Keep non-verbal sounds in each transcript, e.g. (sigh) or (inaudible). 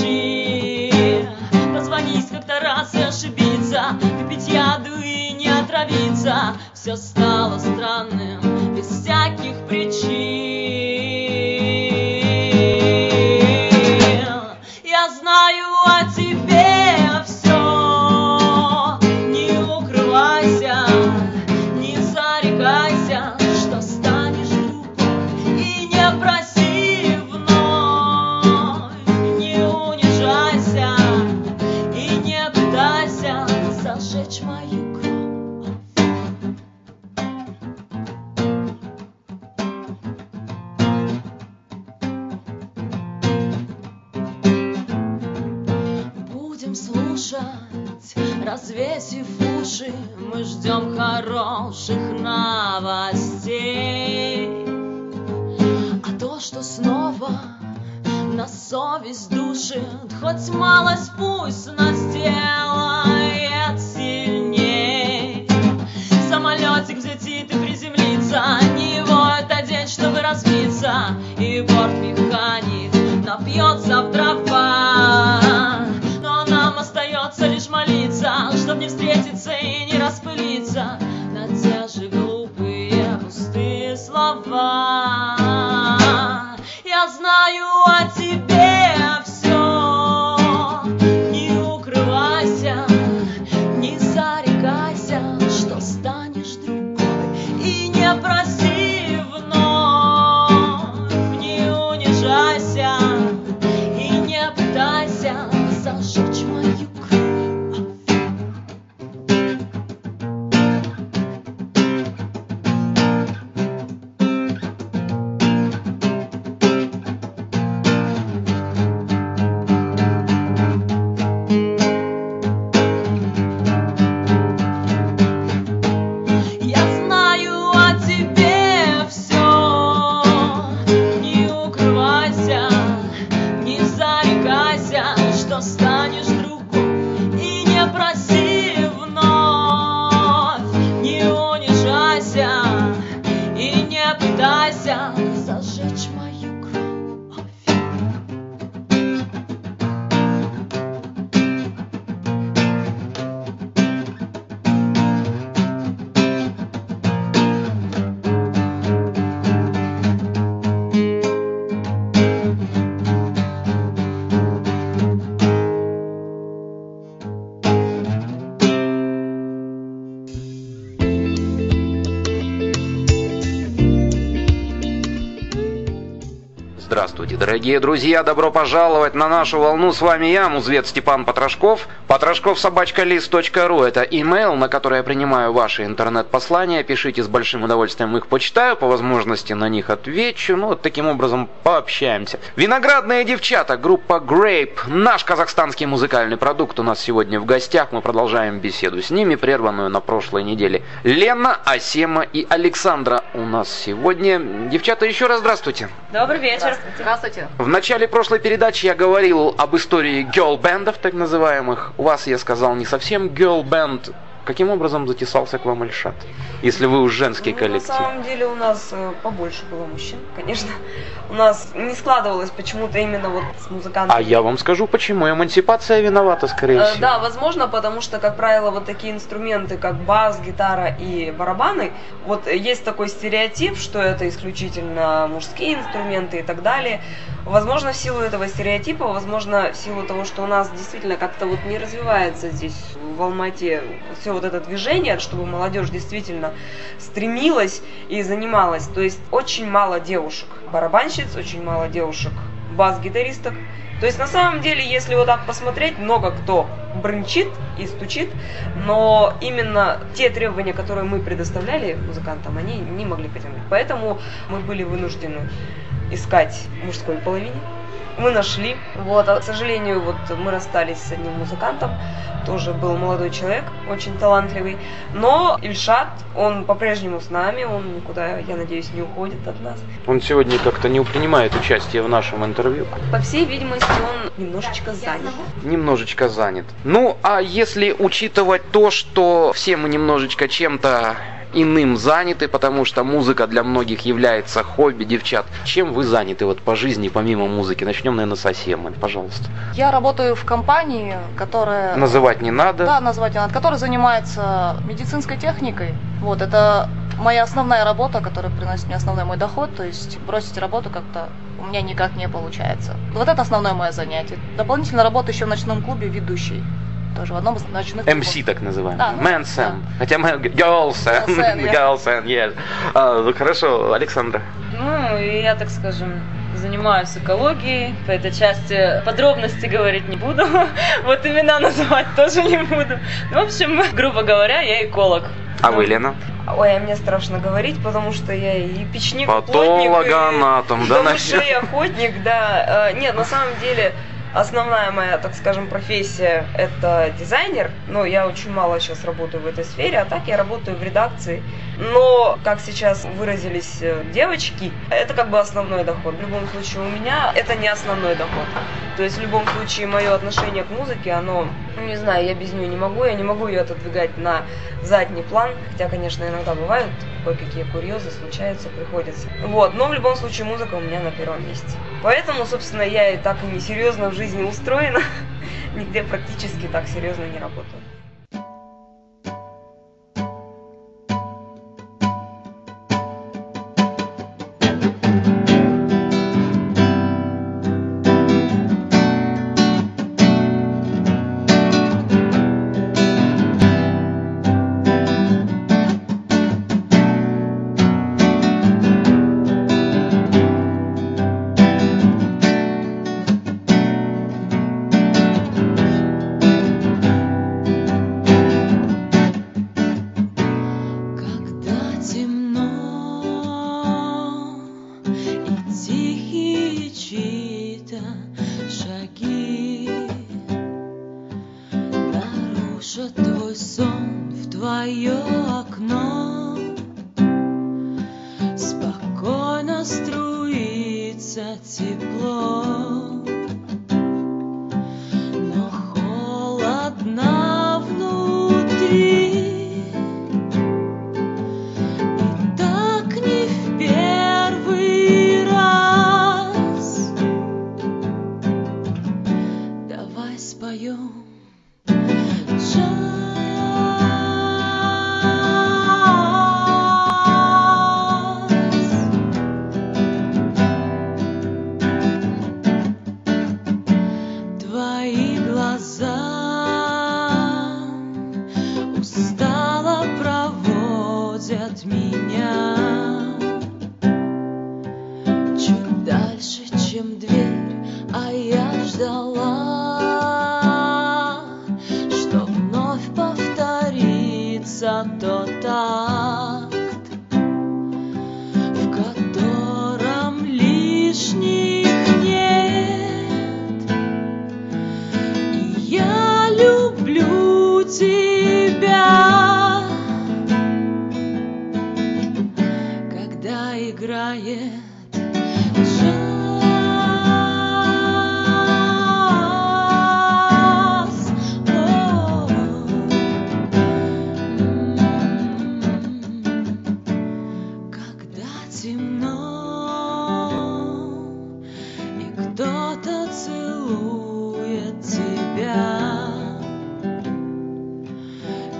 тупые врачи. Позвонить как-то раз и ошибиться, выпить яду и не отравиться. Все стало странным, без всяких причин. Зажечь мою кровь. Будем слушать, развесив уши, мы ждем хороших новостей. А то, что снова на совесть душит, хоть малость пусть нас делает бортмеханик напьется в abraço. Здравствуйте, дорогие друзья! Добро пожаловать на нашу волну. С вами я, музвет Степан Потрошков. Потрошков собачка лист.ру. Это имейл, на который я принимаю ваши интернет-послания. Пишите с большим удовольствием их почитаю, по возможности на них отвечу. Ну, вот таким образом пообщаемся. Виноградные девчата, группа Grape. Наш казахстанский музыкальный продукт у нас сегодня в гостях. Мы продолжаем беседу с ними, прерванную на прошлой неделе. Лена, Асема и Александра у нас сегодня. Девчата, еще раз здравствуйте. Добрый вечер. Здравствуйте. В начале прошлой передачи я говорил об истории girl-бендов, так называемых. У вас, я сказал, не совсем girl-бенд. Каким образом затесался к вам Альшат? Если вы уж женский Ну, коллектив. На самом деле у нас э, побольше было мужчин, конечно. У нас не складывалось почему-то именно вот с музыкантами. А я вам скажу почему. Эмансипация виновата, скорее Э, всего. Да, возможно, потому что, как правило, вот такие инструменты, как бас, гитара и барабаны, вот есть такой стереотип, что это исключительно мужские инструменты и так далее. Возможно, в силу этого стереотипа, возможно, в силу того, что у нас действительно как-то вот не развивается здесь в Алмате все вот это движение, чтобы молодежь действительно стремилась и занималась. То есть очень мало девушек барабанщиц, очень мало девушек бас-гитаристок. То есть на самом деле, если вот так посмотреть, много кто брынчит и стучит, но именно те требования, которые мы предоставляли музыкантам, они не могли потянуть. Поэтому мы были вынуждены искать мужской половине мы нашли. Вот, а, к сожалению, вот мы расстались с одним музыкантом, тоже был молодой человек, очень талантливый. Но Ильшат, он по-прежнему с нами, он никуда, я надеюсь, не уходит от нас. Он сегодня как-то не принимает участие в нашем интервью. По всей видимости, он немножечко занят. Немножечко занят. Ну, а если учитывать то, что все мы немножечко чем-то иным заняты, потому что музыка для многих является хобби девчат. Чем вы заняты вот по жизни, помимо музыки? Начнем, наверное, с Асемы, пожалуйста. Я работаю в компании, которая... Называть не надо. Да, назвать не надо. Которая занимается медицинской техникой. Вот, это моя основная работа, которая приносит мне основной мой доход. То есть бросить работу как-то у меня никак не получается. Вот это основное мое занятие. Дополнительно работаю еще в ночном клубе ведущей тоже в одном из ночных MC так называемый. Да, ну. Да. Хотя мы... Girlsen. (laughs) Girlsen, yes. А, ну, хорошо, Александра. Ну, я, так скажем, занимаюсь экологией. По этой части подробности говорить не буду. (laughs) вот имена называть тоже не буду. В общем, (laughs) грубо говоря, я эколог. А вы, Лена? Ой, а мне страшно говорить, потому что я и печник, Патологоанатом, да, на и охотник, да. А, нет, на самом деле, Основная моя, так скажем, профессия – это дизайнер, но я очень мало сейчас работаю в этой сфере, а так я работаю в редакции. Но, как сейчас выразились э, девочки, это как бы основной доход. В любом случае у меня это не основной доход. То есть в любом случае мое отношение к музыке, оно, ну не знаю, я без нее не могу, я не могу ее отодвигать на задний план, хотя, конечно, иногда бывают кое-какие курьезы, случаются, приходится. Вот, но в любом случае музыка у меня на первом месте. Поэтому, собственно, я и так и не серьезно в жизни устроена, (laughs) нигде практически так серьезно не работаю.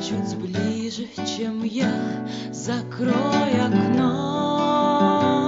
чуть ближе, чем я, закрой окно.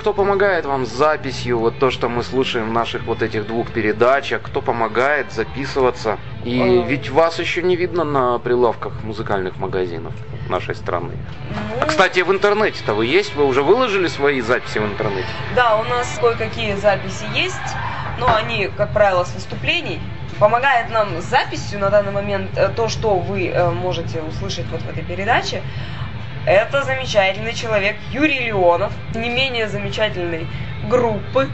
Кто помогает вам с записью? Вот то, что мы слушаем в наших вот этих двух передачах. Кто помогает записываться? И Э. ведь вас еще не видно на прилавках музыкальных магазинов нашей страны. Ну, Кстати, в интернете-то вы есть? Вы уже выложили свои записи в интернете? Да, у нас кое-какие записи есть, но они, как правило, с выступлений. Помогает нам с записью на данный момент э, то, что вы э, можете услышать вот в этой передаче. Это замечательный человек Юрий Леонов, не менее замечательной группы.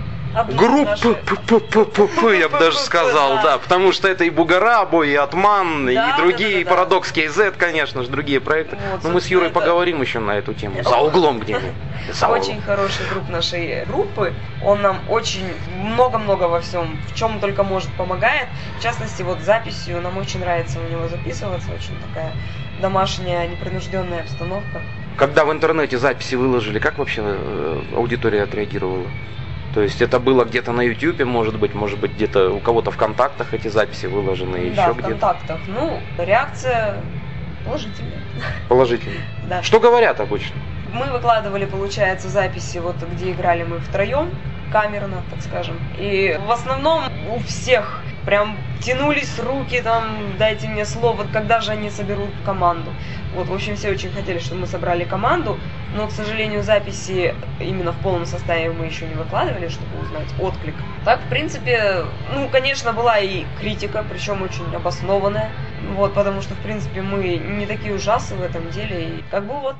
П-п-п-п-п, я бы даже сказал, да, потому что это и Бугарабо, и Атман, и другие, и. Парадокс KZ, конечно же, другие проекты. Но мы с Юрой поговорим еще на эту тему, за углом где-нибудь. (laughs) Очень хороший друг нашей группы. Он нам очень много-много во всем, в чем только может, помогает. В частности, вот записью нам очень нравится у него записываться. Очень такая домашняя, непринужденная обстановка. Когда в интернете записи выложили, как вообще э, аудитория отреагировала? То есть это было где-то на YouTube, может быть, может быть где-то у кого-то в контактах эти записи выложены, да, еще в где-то контактах. Ну, реакция положительная. положительно. (laughs) Да. Что говорят обычно? Мы выкладывали, получается, записи, вот где играли мы втроем, камерно, так скажем. И в основном у всех прям тянулись руки, там, дайте мне слово, когда же они соберут команду. Вот, в общем, все очень хотели, чтобы мы собрали команду, но, к сожалению, записи именно в полном составе мы еще не выкладывали, чтобы узнать отклик. Так, в принципе, ну, конечно, была и критика, причем очень обоснованная, вот, потому что, в принципе, мы не такие ужасы в этом деле, и как бы вот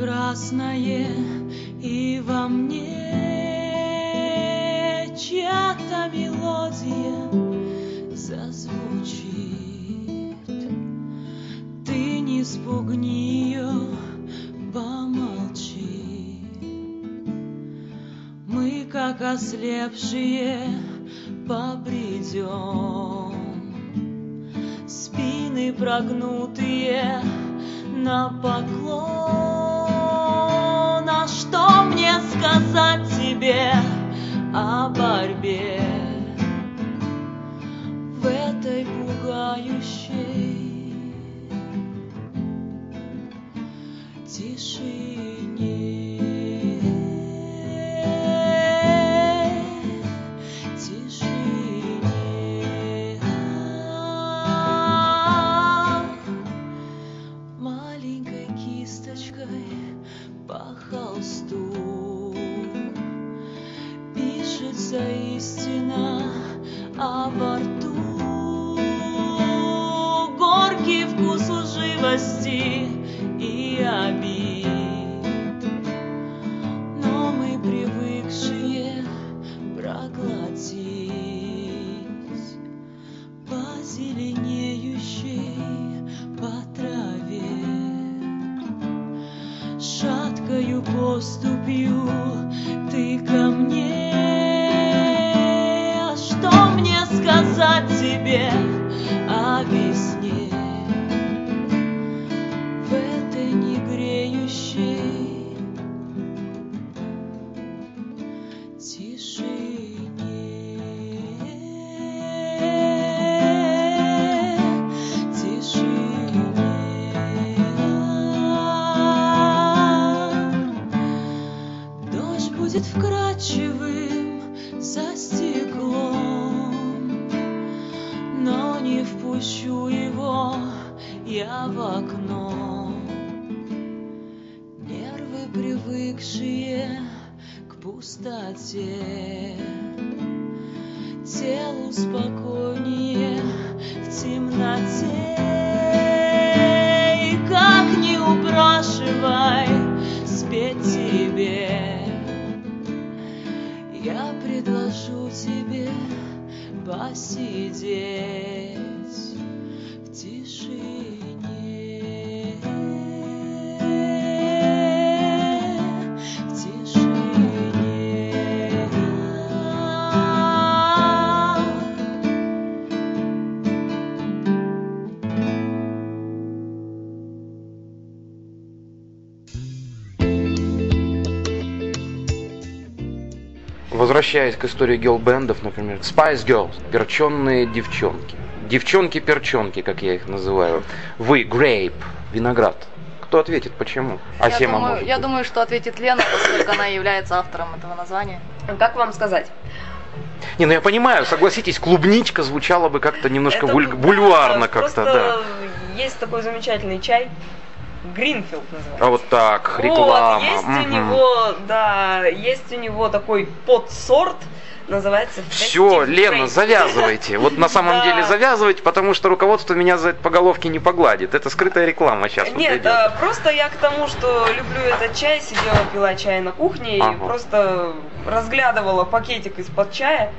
красное и во мне Чья-то мелодия зазвучит. Ты не спугни ее, помолчи. Мы, как ослепшие, побредем Спины прогнутые на поклон Что мне сказать тебе о борьбе? В этой пугающей тишине холсту пишется истина а во рту горький вкус лживости и обид И как не упрашивай спеть тебе, я предложу тебе посидеть Возвращаясь к истории гелбендов, например, Spice Girls, перченные девчонки. Девчонки-перчонки, как я их называю. Вы, Grape, виноград. Кто ответит, почему? Я Асема думаю, может я быть. думаю, что ответит Лена, поскольку она является автором этого названия. Как вам сказать? Не, ну я понимаю, согласитесь, клубничка звучала бы как-то немножко Это, буль- да, бульварно как-то, да. Есть такой замечательный чай. Гринфилд называется. А вот так, реклама. Вот, есть у мгм. него, да, есть у него такой подсорт, называется Все, Лена, завязывайте. Вот на самом деле завязывайте, потому что руководство меня за это по головке не погладит. Это скрытая реклама сейчас Нет, а, просто я к тому, что люблю этот чай, сидела, пила чай на кухне и просто разглядывала пакетик из-под чая.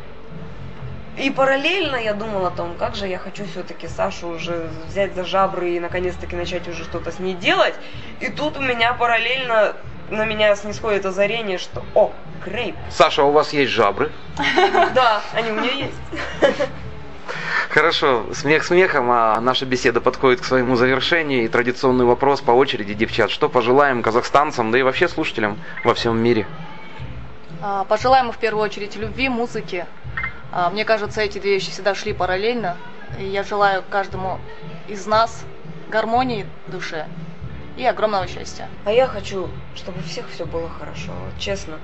И параллельно я думала о том, как же я хочу все-таки Сашу уже взять за жабры и наконец-таки начать уже что-то с ней делать. И тут у меня параллельно на меня снисходит озарение, что о, грейп. Саша, а у вас есть жабры? (laughs) Да, они у меня есть. Хорошо, смех смехом, а наша беседа подходит к своему завершению. И традиционный вопрос по очереди, девчат. Что пожелаем казахстанцам, да и вообще слушателям во всем мире? А, Пожелаем в первую очередь любви, музыки. А, Мне кажется, эти две вещи всегда шли параллельно. И я желаю каждому из нас гармонии в душе и огромного счастья. А я хочу, чтобы у всех все было хорошо, честно.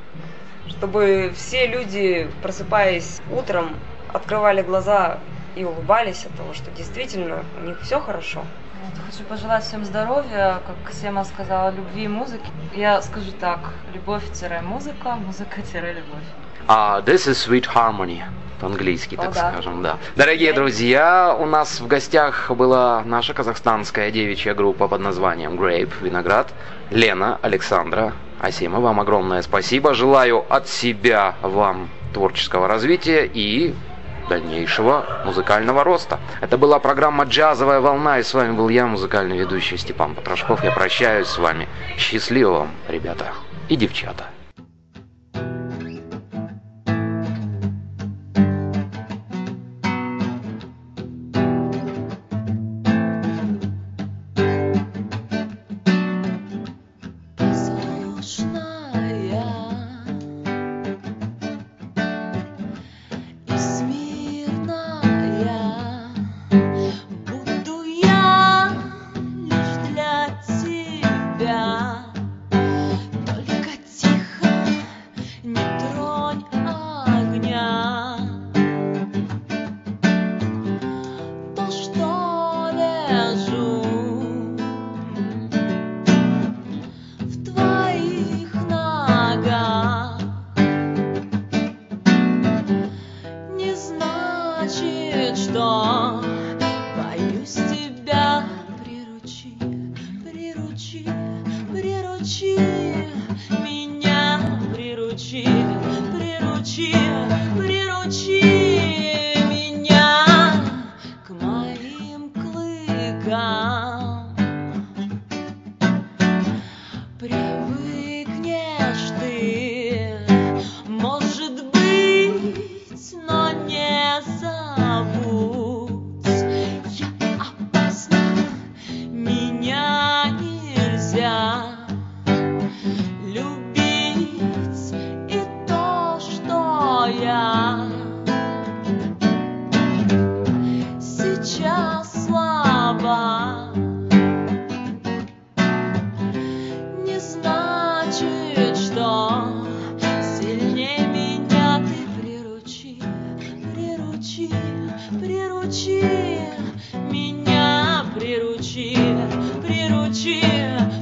Чтобы все люди, просыпаясь утром, открывали глаза и улыбались от того, что действительно у них все хорошо. Вот, Хочу пожелать всем здоровья, как Сема сказала, любви и музыки. Я скажу так, любовь-музыка, музыка-любовь. А, this is sweet harmony. По-английски, О, так да. скажем, да. Дорогие друзья, у нас в гостях была наша казахстанская девичья группа под названием Grape, Виноград. Лена, Александра, Асима, вам огромное спасибо. Желаю от себя вам творческого развития и дальнейшего музыкального роста. Это была программа «Джазовая волна», и с вами был я, музыкальный ведущий Степан Потрошков. Я прощаюсь с вами. Счастливо вам, ребята и девчата.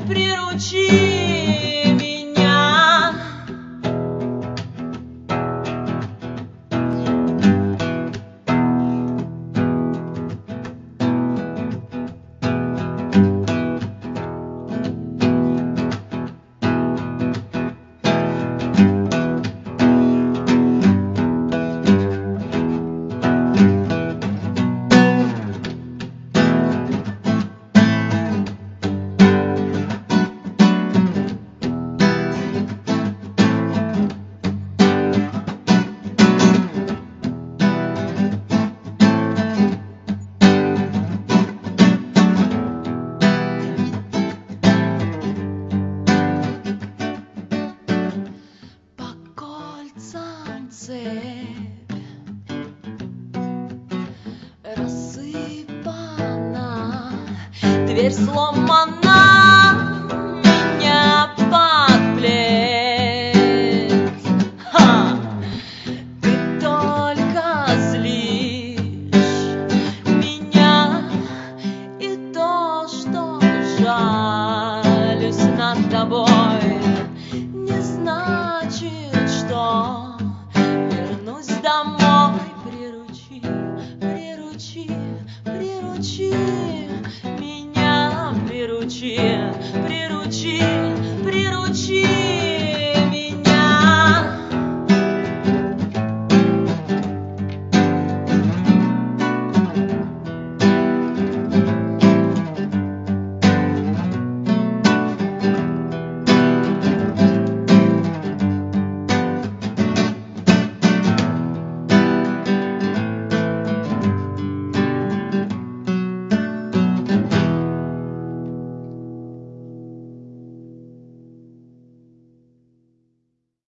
Приручи, Дверь she